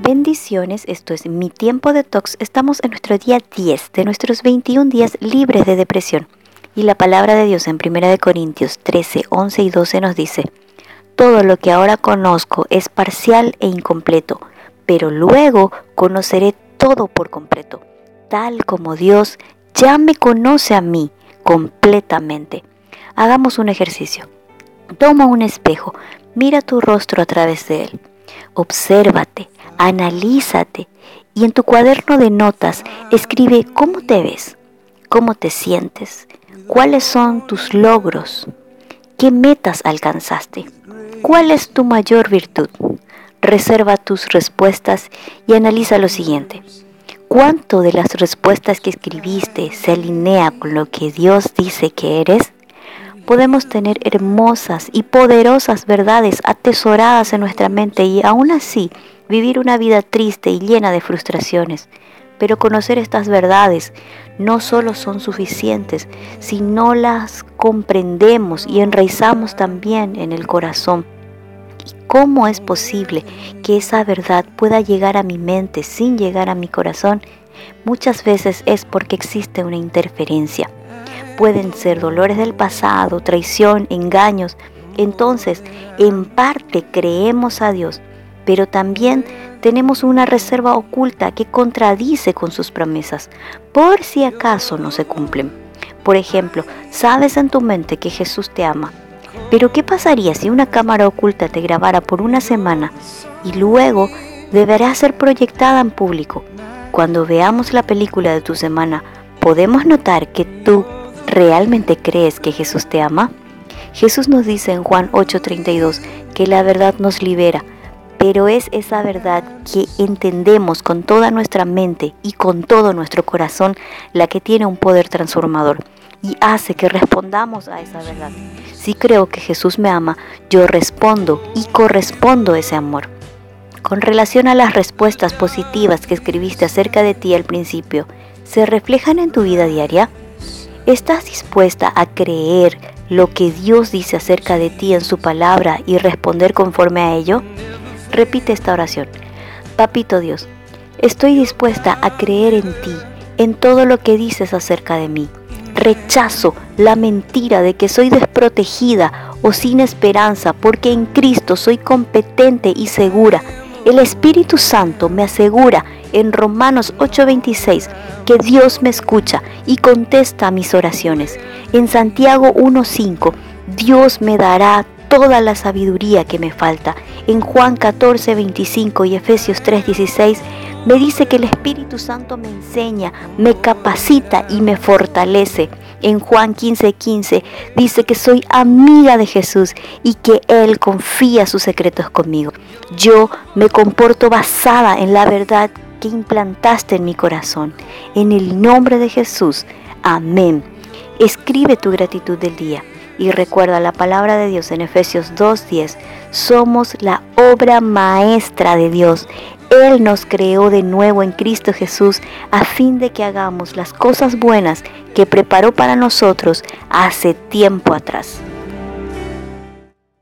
Bendiciones, esto es mi tiempo de tox. Estamos en nuestro día 10 de nuestros 21 días libres de depresión. Y la palabra de Dios en 1 Corintios 13, 11 y 12 nos dice, Todo lo que ahora conozco es parcial e incompleto, pero luego conoceré todo por completo, tal como Dios ya me conoce a mí completamente. Hagamos un ejercicio. Toma un espejo, mira tu rostro a través de él. Obsérvate, analízate y en tu cuaderno de notas escribe cómo te ves, cómo te sientes, cuáles son tus logros, qué metas alcanzaste, cuál es tu mayor virtud. Reserva tus respuestas y analiza lo siguiente. ¿Cuánto de las respuestas que escribiste se alinea con lo que Dios dice que eres? Podemos tener hermosas y poderosas verdades atesoradas en nuestra mente y aún así vivir una vida triste y llena de frustraciones. Pero conocer estas verdades no solo son suficientes, si no las comprendemos y enraizamos también en el corazón. ¿Y cómo es posible que esa verdad pueda llegar a mi mente sin llegar a mi corazón? Muchas veces es porque existe una interferencia. Pueden ser dolores del pasado, traición, engaños. Entonces, en parte creemos a Dios, pero también tenemos una reserva oculta que contradice con sus promesas, por si acaso no se cumplen. Por ejemplo, sabes en tu mente que Jesús te ama, pero ¿qué pasaría si una cámara oculta te grabara por una semana y luego deberá ser proyectada en público? Cuando veamos la película de tu semana, ¿podemos notar que tú realmente crees que Jesús te ama? Jesús nos dice en Juan 8:32 que la verdad nos libera pero es esa verdad que entendemos con toda nuestra mente y con todo nuestro corazón la que tiene un poder transformador y hace que respondamos a esa verdad. Si creo que Jesús me ama, yo respondo y correspondo ese amor. Con relación a las respuestas positivas que escribiste acerca de ti al principio, ¿se reflejan en tu vida diaria? ¿Estás dispuesta a creer lo que Dios dice acerca de ti en su palabra y responder conforme a ello? Repite esta oración. Papito Dios, estoy dispuesta a creer en ti, en todo lo que dices acerca de mí. Rechazo la mentira de que soy desprotegida o sin esperanza, porque en Cristo soy competente y segura. El Espíritu Santo me asegura en Romanos 8:26 que Dios me escucha y contesta mis oraciones. En Santiago 1:5, Dios me dará toda la sabiduría que me falta. En Juan 14, 25 y Efesios 3, 16 me dice que el Espíritu Santo me enseña, me capacita y me fortalece. En Juan 15, 15 dice que soy amiga de Jesús y que Él confía sus secretos conmigo. Yo me comporto basada en la verdad que implantaste en mi corazón. En el nombre de Jesús. Amén. Escribe tu gratitud del día. Y recuerda la palabra de Dios en Efesios 2.10. Somos la obra maestra de Dios. Él nos creó de nuevo en Cristo Jesús a fin de que hagamos las cosas buenas que preparó para nosotros hace tiempo atrás.